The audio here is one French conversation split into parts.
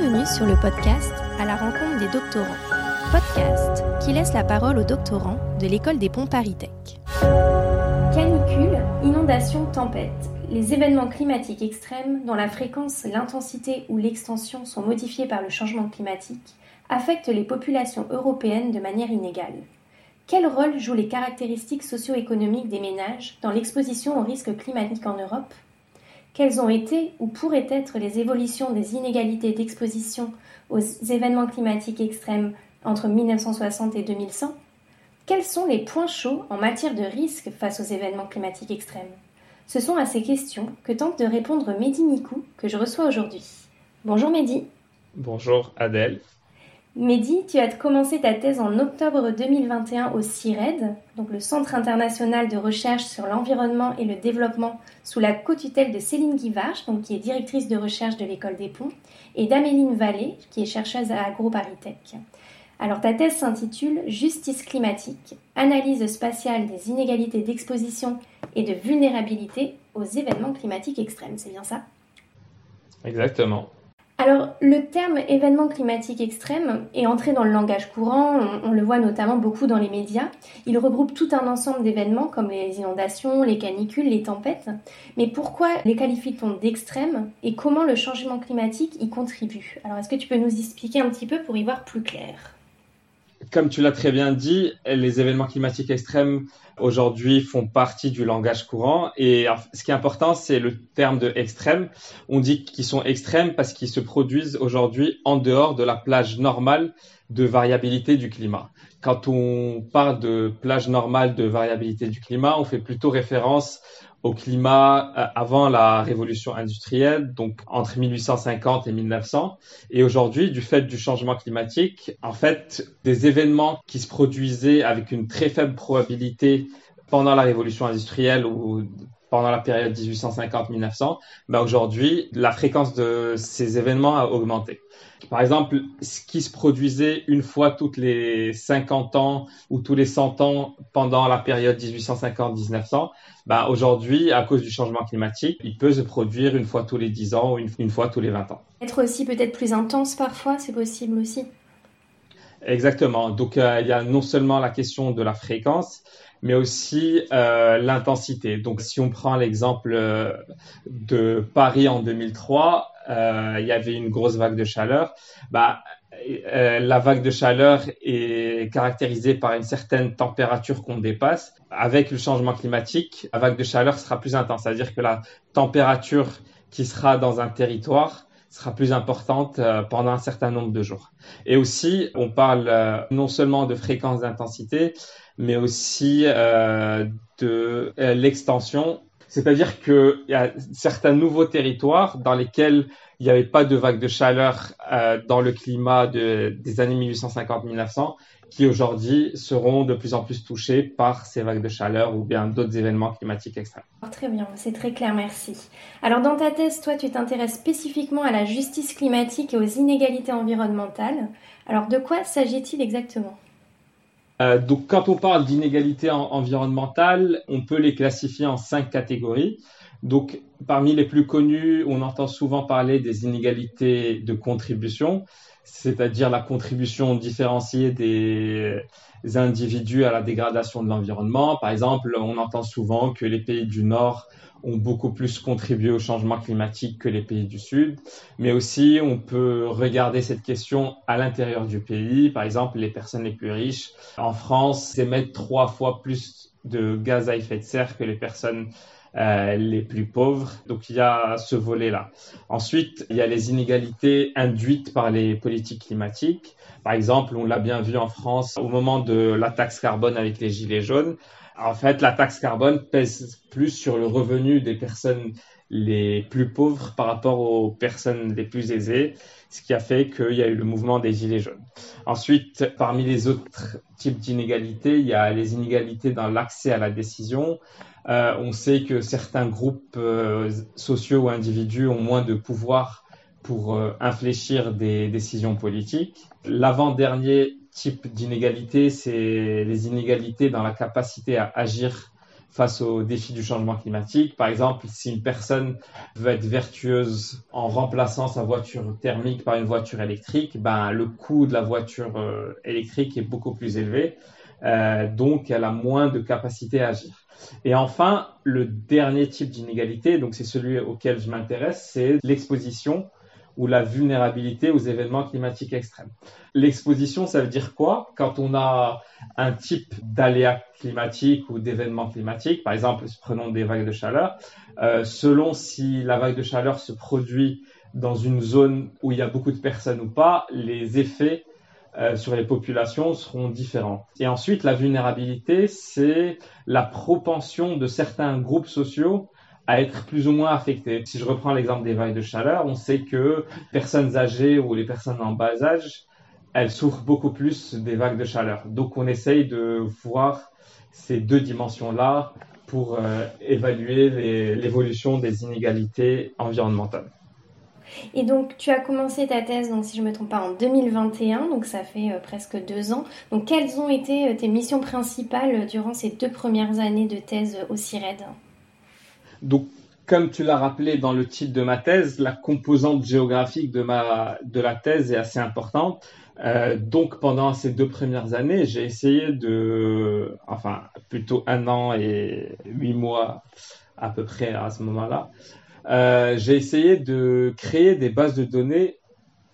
Bienvenue sur le podcast À la rencontre des doctorants. Podcast qui laisse la parole aux doctorants de l'école des ponts Paris-Tech. Canicule, inondations, tempêtes. Les événements climatiques extrêmes, dont la fréquence, l'intensité ou l'extension sont modifiés par le changement climatique, affectent les populations européennes de manière inégale. Quel rôle jouent les caractéristiques socio-économiques des ménages dans l'exposition aux risques climatiques en Europe? Quelles ont été ou pourraient être les évolutions des inégalités d'exposition aux événements climatiques extrêmes entre 1960 et 2100 Quels sont les points chauds en matière de risque face aux événements climatiques extrêmes? Ce sont à ces questions que tente de répondre Mehdi Nikou, que je reçois aujourd'hui. Bonjour Mehdi. Bonjour Adèle. Mehdi, tu as commencé ta thèse en octobre 2021 au CIRED, donc le Centre international de recherche sur l'environnement et le développement sous la co-tutelle de Céline Guivarch, donc qui est directrice de recherche de l'école des ponts, et d'Améline Vallée, qui est chercheuse à AgroParisTech. Alors ta thèse s'intitule Justice climatique, analyse spatiale des inégalités d'exposition et de vulnérabilité aux événements climatiques extrêmes, c'est bien ça? Exactement. Alors, le terme événement climatique extrême est entré dans le langage courant, on, le voit notamment beaucoup dans les médias. Il regroupe tout un ensemble d'événements comme les inondations, les canicules, les tempêtes. Mais pourquoi les qualifie-t-on d'extrêmes et comment le changement climatique y contribue? Alors, est-ce que tu peux nous expliquer un petit peu pour y voir plus clair? Comme tu l'as très bien dit, les événements climatiques extrêmes aujourd'hui font partie du langage courant. Et ce qui est important, c'est le terme de extrême. On dit qu'ils sont extrêmes parce qu'ils se produisent aujourd'hui en dehors de la plage normale de variabilité du climat. Quand on parle de plage normale de variabilité du climat, on fait plutôt référence au climat euh, avant la révolution industrielle, donc entre 1850 et 1900. Et aujourd'hui, du fait du changement climatique, en fait, des événements qui se produisaient avec une très faible probabilité pendant la révolution industrielle ou pendant la période 1850-1900, ben aujourd'hui, la fréquence de ces événements a augmenté. Par exemple, ce qui se produisait une fois toutes les 50 ans ou tous les 100 ans pendant la période 1850-1900, ben aujourd'hui, à cause du changement climatique, il peut se produire une fois tous les 10 ans ou une, fois tous les 20 ans. Être aussi peut-être plus intense parfois, c'est possible aussi. Exactement. Donc, euh, il y a non seulement la question de la fréquence, mais aussi euh, l'intensité. Donc, si on prend l'exemple euh, de Paris en 2003, euh, il y avait une grosse vague de chaleur. Bah, euh, la vague de chaleur est caractérisée par une certaine température qu'on dépasse. Avec le changement climatique, la vague de chaleur sera plus intense, c'est-à-dire que la température qui sera dans un territoire sera plus importante euh, pendant un certain nombre de jours. Et aussi, on parle non seulement de fréquence d'intensité, mais aussi euh, de euh, l'extension. C'est-à-dire qu'il y a certains nouveaux territoires dans lesquels il n'y avait pas de vague de chaleur euh, dans le climat de, des années 1850-1900 qui aujourd'hui seront de plus en plus touchés par ces vagues de chaleur ou bien d'autres événements climatiques extrêmes. Très bien, c'est très clair, merci. Alors dans ta thèse, toi, tu t'intéresses spécifiquement à la justice climatique et aux inégalités environnementales. Alors de quoi s'agit-il exactement? Euh, donc, quand on parle d'inégalités environnementales, on peut les classifier en cinq catégories. Donc, parmi les plus connues, on entend souvent parler des inégalités de contribution, c'est-à-dire la contribution différenciée des individus à la dégradation de l'environnement. Par exemple, on entend souvent que les pays du Nord ont beaucoup plus contribué au changement climatique que les pays du Sud. Mais aussi, on peut regarder cette question à l'intérieur du pays. Par exemple, les personnes les plus riches en France émettent trois fois plus de gaz à effet de serre que les personnes euh, les plus pauvres. Donc il y a ce volet-là. Ensuite, il y a les inégalités induites par les politiques climatiques. Par exemple, on l'a bien vu en France au moment de la taxe carbone avec les gilets jaunes en fait, la taxe carbone pèse plus sur le revenu des personnes les plus pauvres par rapport aux personnes les plus aisées, ce qui a fait qu'il y a eu le mouvement des Gilets jaunes. Ensuite, parmi les autres types d'inégalités, il y a les inégalités dans l'accès à la décision. Euh, on sait que certains groupes euh, sociaux ou individus ont moins de pouvoir pour euh, infléchir des décisions politiques. L'avant-dernier type d'inégalité, c'est les inégalités dans la capacité à agir face aux défis du changement climatique. Par exemple, si une personne veut être vertueuse en remplaçant sa voiture thermique par une voiture électrique, ben, le coût de la voiture euh, électrique est beaucoup plus élevé. Euh, donc, elle a moins de capacité à agir. Et enfin, le dernier type d'inégalité, donc c'est celui auquel je m'intéresse, c'est l'exposition ou la vulnérabilité aux événements climatiques extrêmes. L'exposition, ça veut dire quoi? Quand on a un type d'aléa climatique ou d'événement climatique, par exemple, prenons des vagues de chaleur, euh, selon si la vague de chaleur se produit dans une zone où il y a beaucoup de personnes ou pas, les effets euh, sur les populations seront différents. Et ensuite, la vulnérabilité, c'est la propension de certains groupes sociaux à être plus ou moins affectés. Si je reprends l'exemple des vagues de chaleur, on sait que les personnes âgées ou les personnes en bas âge, elles souffrent beaucoup plus des vagues de chaleur. Donc on essaye de voir ces deux dimensions-là pour euh, évaluer l'évolution des inégalités environnementales. Et donc, tu as commencé ta thèse, donc si je ne me trompe pas, en 2021, donc ça fait euh, presque deux ans. Donc, quelles ont été euh, tes missions principales durant ces deux premières années de thèse au CIRED donc, comme tu l'as rappelé dans le titre de ma thèse, la composante géographique de, ma, de la thèse est assez importante. Euh, donc, pendant ces deux premières années, j'ai essayé de, enfin, plutôt un an et huit mois à peu près à ce moment-là, euh, j'ai essayé de créer des bases de données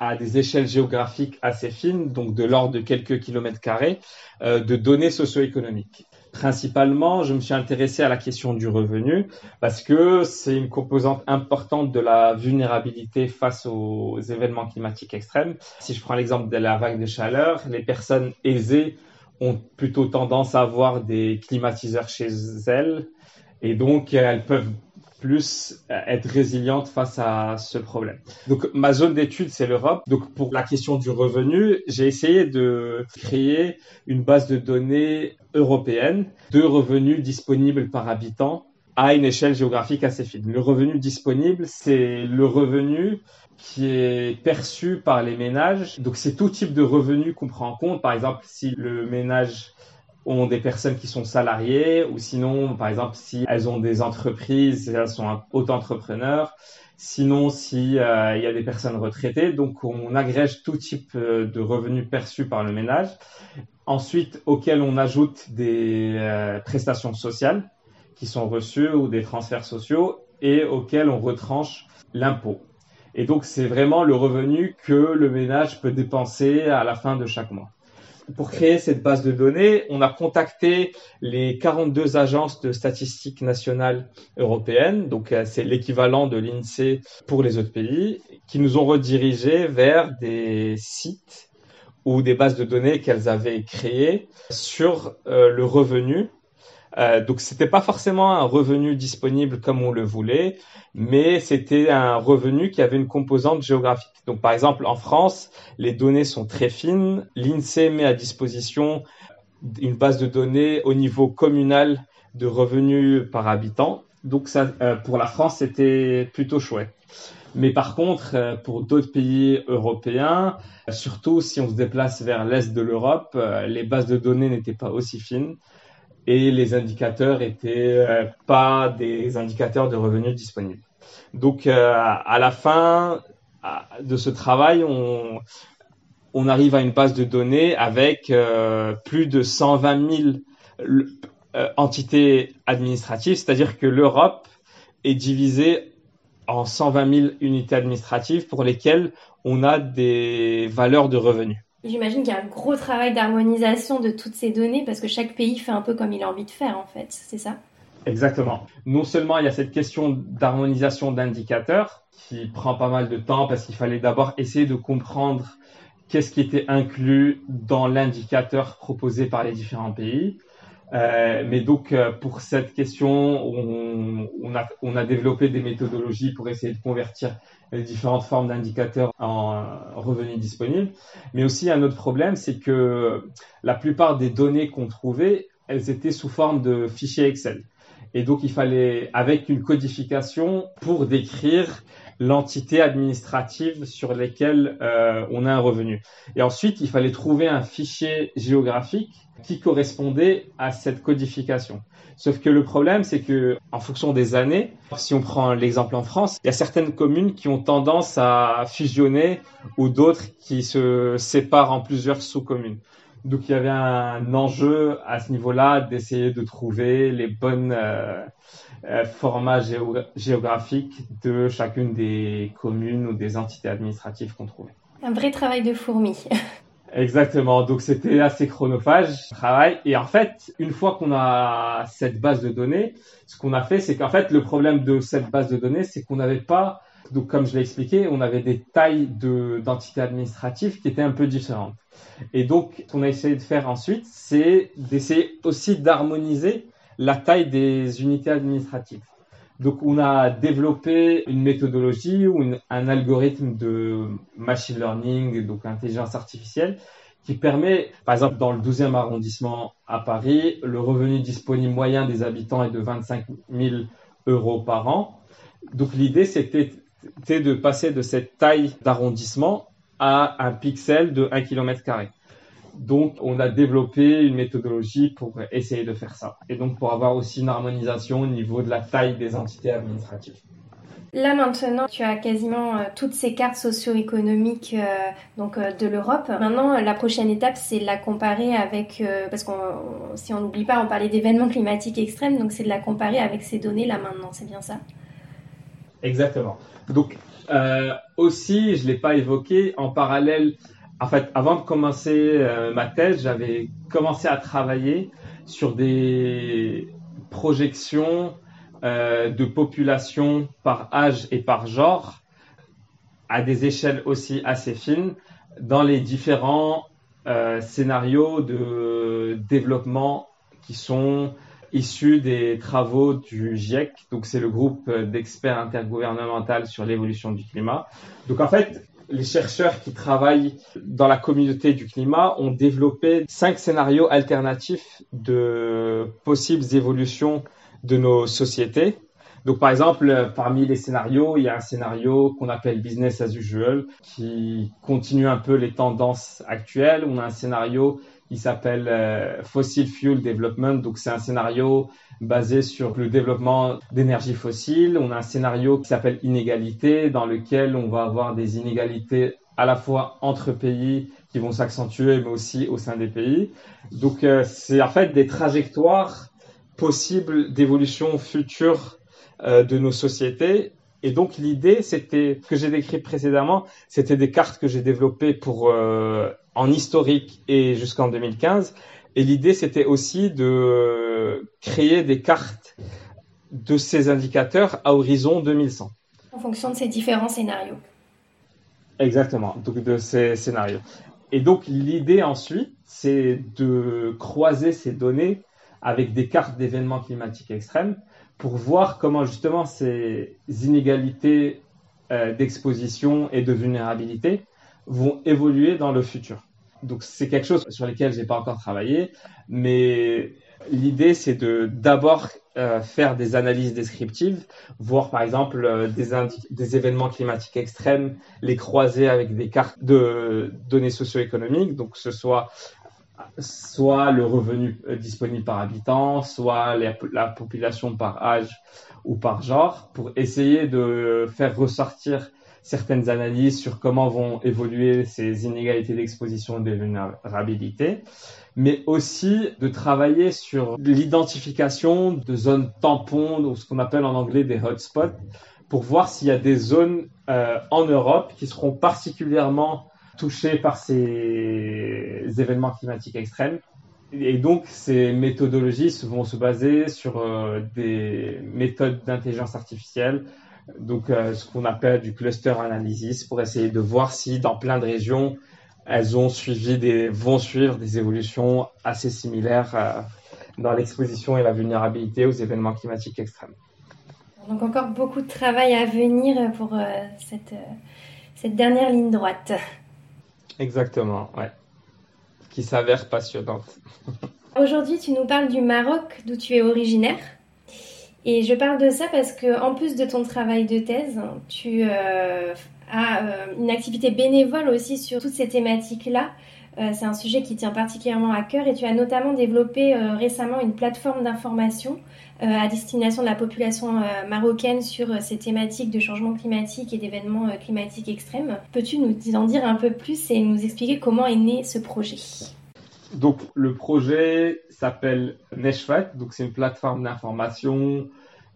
à des échelles géographiques assez fines, donc de l'ordre de quelques kilomètres carrés, euh, de données socio-économiques. Principalement, je me suis intéressé à la question du revenu parce que c'est une composante importante de la vulnérabilité face aux événements climatiques extrêmes. Si je prends l'exemple de la vague de chaleur, les personnes aisées ont plutôt tendance à avoir des climatiseurs chez elles et donc elles peuvent plus euh, être résiliente face à ce problème. Donc ma zone d'étude c'est l'Europe. Donc pour la question du revenu, j'ai essayé de créer une base de données européenne de revenus disponibles par habitant à une échelle géographique assez fine. Le revenu disponible, c'est le revenu qui est perçu par les ménages. Donc c'est tout type de revenu qu'on prend en compte. Par exemple, si le ménage ont des personnes qui sont salariées ou sinon, par exemple, si elles ont des entreprises, elles sont auto-entrepreneurs. Sinon, si euh, il y a des personnes retraitées, donc on agrège tout type euh, de revenus perçus par le ménage. Ensuite, auquel on ajoute des euh, prestations sociales qui sont reçues ou des transferts sociaux et auxquels on retranche l'impôt. Et donc, c'est vraiment le revenu que le ménage peut dépenser à la fin de chaque mois pour créer cette base de données, on a contacté les 42 agences de statistiques nationales européennes, donc euh, c'est l'équivalent de l'INSEE pour les autres pays, qui nous ont redirigés vers des sites ou des bases de données qu'elles avaient créées sur euh, le revenu euh, donc c'était pas forcément un revenu disponible comme on le voulait, mais c'était un revenu qui avait une composante géographique. Donc par exemple en France, les données sont très fines. L'INSEE met à disposition une base de données au niveau communal de revenus par habitant. Donc ça, euh, pour la France, c'était plutôt chouette. Mais par contre, euh, pour d'autres pays européens, surtout si on se déplace vers l'est de l'Europe, euh, les bases de données n'étaient pas aussi fines et les indicateurs étaient euh, pas des indicateurs de revenus disponibles. Donc euh, à la fin de ce travail, on, arrive à une base de données avec euh, plus de 120 000 entités administratives, c'est-à-dire que l'Europe est divisée en 120 000 unités administratives pour lesquelles on a des valeurs de revenus. J'imagine qu'il y a un gros travail d'harmonisation de toutes ces données parce que chaque pays fait un peu comme il a envie de faire en fait, c'est ça? Exactement. Non seulement il y a cette question d'harmonisation d'indicateurs qui prend pas mal de temps parce qu'il fallait d'abord essayer de comprendre qu'est-ce qui était inclus dans l'indicateur proposé par les différents pays. Euh, mais donc euh, pour cette question, on, a, on a développé des méthodologies pour essayer de convertir les différentes formes d'indicateurs en revenus disponibles. Mais aussi un autre problème, c'est que la plupart des données qu'on trouvait, elles étaient sous forme de fichiers Excel. Et donc il fallait, avec une codification, pour décrire l'entité administrative sur laquelle euh, on a un revenu. Et ensuite, il fallait trouver un fichier géographique qui correspondait à cette codification. Sauf que le problème, c'est que, en fonction des années, si on prend l'exemple en France, il y a certaines communes qui ont tendance à fusionner ou d'autres qui se séparent en plusieurs sous-communes. Donc il y avait un enjeu à ce niveau-là d'essayer de trouver les bonnes euh, euh, formats géographiques de chacune des communes ou des entités administratives qu'on trouvait. Un vrai travail de fourmi. Exactement. Donc c'était assez chronophage, travail. Et en fait, une fois qu'on a cette base de données, ce qu'on a fait, c'est qu'en fait, le problème de cette base de données, c'est qu'on n'avait pas, donc comme je l'ai expliqué, on avait des tailles d'entités administratives qui étaient un peu différentes. Et donc, ce qu'on a essayé de faire ensuite, c'est d'essayer aussi d'harmoniser la taille des unités administratives. Donc, on a développé une méthodologie ou un algorithme de machine learning, donc intelligence artificielle, qui permet, par exemple, dans le 12e arrondissement à Paris, le revenu disponible moyen des habitants est de 25 000 euros par an. Donc, l'idée, c'était de passer de cette taille d'arrondissement à un pixel de 1 km. Donc, on a développé une méthodologie pour essayer de faire ça. Et donc, pour avoir aussi une harmonisation au niveau de la taille des entités administratives. Là maintenant, tu as quasiment euh, toutes ces cartes socio-économiques euh, donc euh, de l'Europe. Maintenant, la prochaine étape, c'est de la comparer avec parce qu'on si on n'oublie pas, on parlait d'événements climatiques extrêmes, donc c'est de la comparer avec ces données là maintenant. C'est bien ça? Exactement. Donc aussi, je l'ai pas évoqué en parallèle en fait, avant de commencer euh, ma thèse, j'avais commencé à travailler sur des projections euh, de population par âge et par genre à des échelles aussi assez fines dans les différents euh, scénarios de développement qui sont issus des travaux du GIEC. Donc, c'est le groupe d'experts intergouvernemental sur l'évolution du climat. Donc, en fait, les chercheurs qui travaillent dans la communauté du climat ont développé cinq scénarios alternatifs de possibles évolutions de nos sociétés. Donc, par exemple, parmi les scénarios, il y a un scénario qu'on appelle business as usual, qui continue un peu les tendances actuelles. On a un scénario qui s'appelle euh, Fossil Fuel Development. Donc, c'est un scénario basé sur le développement d'énergie fossile. On a un scénario qui s'appelle Inégalité, dans lequel on va avoir des inégalités à la fois entre pays qui vont s'accentuer, mais aussi au sein des pays. Donc, euh, c'est en fait des trajectoires possibles d'évolution future euh, de nos sociétés. Et donc, l'idée, c'était, ce que j'ai décrit précédemment, c'était des cartes que j'ai développées pour, euh, en historique et jusqu'en 2015. Et l'idée, c'était aussi de créer des cartes de ces indicateurs à horizon 2100. En fonction de ces différents scénarios. Exactement, donc de ces scénarios. Et donc l'idée ensuite, c'est de croiser ces données avec des cartes d'événements climatiques extrêmes pour voir comment justement ces inégalités euh, d'exposition et de vulnérabilité vont évoluer dans le futur. Donc c'est quelque chose sur lequel j'ai pas encore travaillé, mais l'idée c'est de d'abord euh, faire des analyses descriptives, voir par exemple euh, des, des événements climatiques extrêmes, les croiser avec des cartes de données socio-économiques, donc que ce soit soit le revenu euh, disponible par habitant, soit la population par âge ou par genre, pour essayer de faire ressortir certaines analyses sur comment vont évoluer ces inégalités d'exposition et de vulnérabilité, mais aussi de travailler sur l'identification de zones tampons, ou ce qu'on appelle en anglais des hotspots, pour voir s'il y a des zones euh, en Europe qui seront particulièrement touchées par ces événements climatiques extrêmes. Et donc, ces méthodologies vont se baser sur euh, des méthodes d'intelligence artificielle, donc euh, ce qu'on appelle du cluster analysis pour essayer de voir si dans plein de régions elles ont suivi des vont suivre des évolutions assez similaires euh, dans l'exposition et la vulnérabilité aux événements climatiques extrêmes. Donc encore beaucoup de travail à venir pour cette dernière ligne droite. Exactement, ouais. Qui s'avère passionnante. Aujourd'hui, tu nous parles du Maroc, d'où tu es originaire. Et je parle de ça parce que, en plus de ton travail de thèse, tu euh, as euh, une activité bénévole aussi sur toutes ces thématiques-là. Euh, c'est un sujet qui tient particulièrement à cœur et tu as notamment développé récemment une plateforme d'information à destination de la population marocaine sur ces thématiques de changement climatique et d'événements climatiques extrêmes. Peux-tu nous en dire un peu plus et nous expliquer comment est né ce projet? Donc le projet s'appelle Neshfet, donc c'est une plateforme d'information,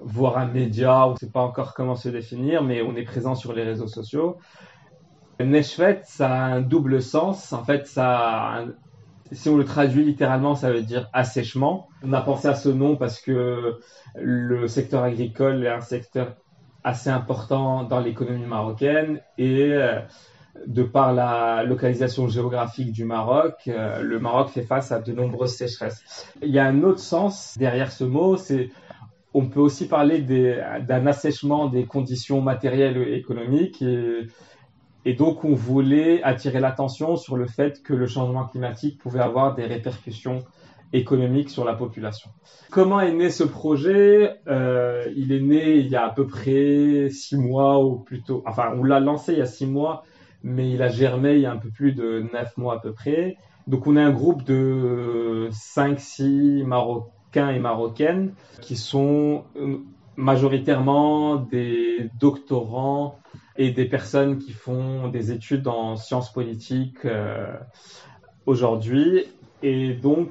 voire un média, on ne sait pas encore comment se définir, mais on est présent sur les réseaux sociaux. Neshfet, ça a un double sens. En fait, ça, si on le traduit littéralement, ça veut dire assèchement. On a pensé à ce nom parce que le secteur agricole est un secteur assez important dans l'économie marocaine et euh, de par la localisation géographique du Maroc, euh, le Maroc fait face à de nombreuses sécheresses. Il y a un autre sens derrière ce mot, c'est on peut aussi parler d'un assèchement des conditions matérielles et économiques et donc on voulait attirer l'attention sur le fait que le changement climatique pouvait avoir des répercussions économiques sur la population. Comment est né ce projet? Euh, Il est né il y a à peu près six mois ou plutôt, enfin on l'a lancé il y a six mois mais il a germé il y a un peu plus de neuf mois à peu près. Donc on est un groupe de 5-6 Marocains et Marocaines qui sont euh, majoritairement des doctorants et des personnes qui font des études en sciences politiques euh, aujourd'hui. Et donc,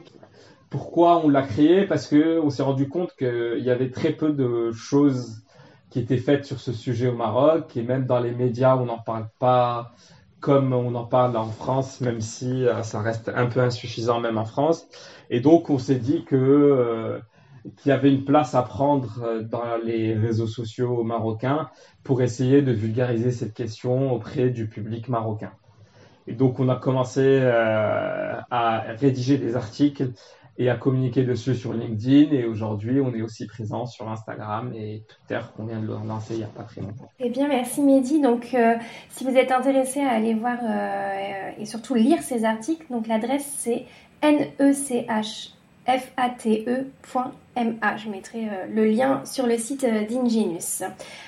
pourquoi on l'a créé? Parce qu'on s'est rendu compte qu'il y avait très peu de choses qui était faite sur ce sujet au Maroc et même dans les médias on n'en parle pas comme on en parle en France, même si euh, ça reste un peu insuffisant même en France. Et donc on s'est dit que euh, qu'il y avait une place à prendre euh, dans les réseaux sociaux marocains pour essayer de vulgariser cette question auprès du public marocain. Et donc on a commencé à rédiger des articles et à communiquer dessus sur LinkedIn. Et aujourd'hui, on est aussi présent sur Instagram et Twitter qu'on vient de lancer il n'y a pas très longtemps. Eh bien, merci Mehdi. Donc, euh, si vous êtes intéressé à aller voir euh, et surtout lire ces articles, donc l'adresse c'est NECH fate.ma. Je mettrai euh, le lien sur le site euh, d'Ingenius.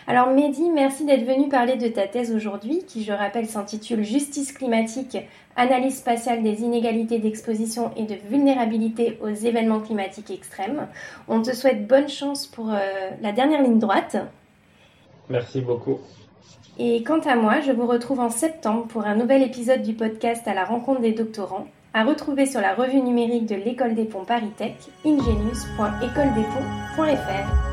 Alors Mehdi, merci d'être venu parler de ta thèse aujourd'hui, qui je rappelle s'intitule Justice climatique, analyse spatiale des inégalités d'exposition et de vulnérabilité aux événements climatiques extrêmes. On te souhaite bonne chance pour euh, la dernière ligne droite. Merci beaucoup. Et quant à moi, je vous retrouve en septembre pour un nouvel épisode du podcast à la rencontre des doctorants à retrouver sur la revue numérique de l'École des Ponts Paris Tech, ingenius.écoledesponts.fr.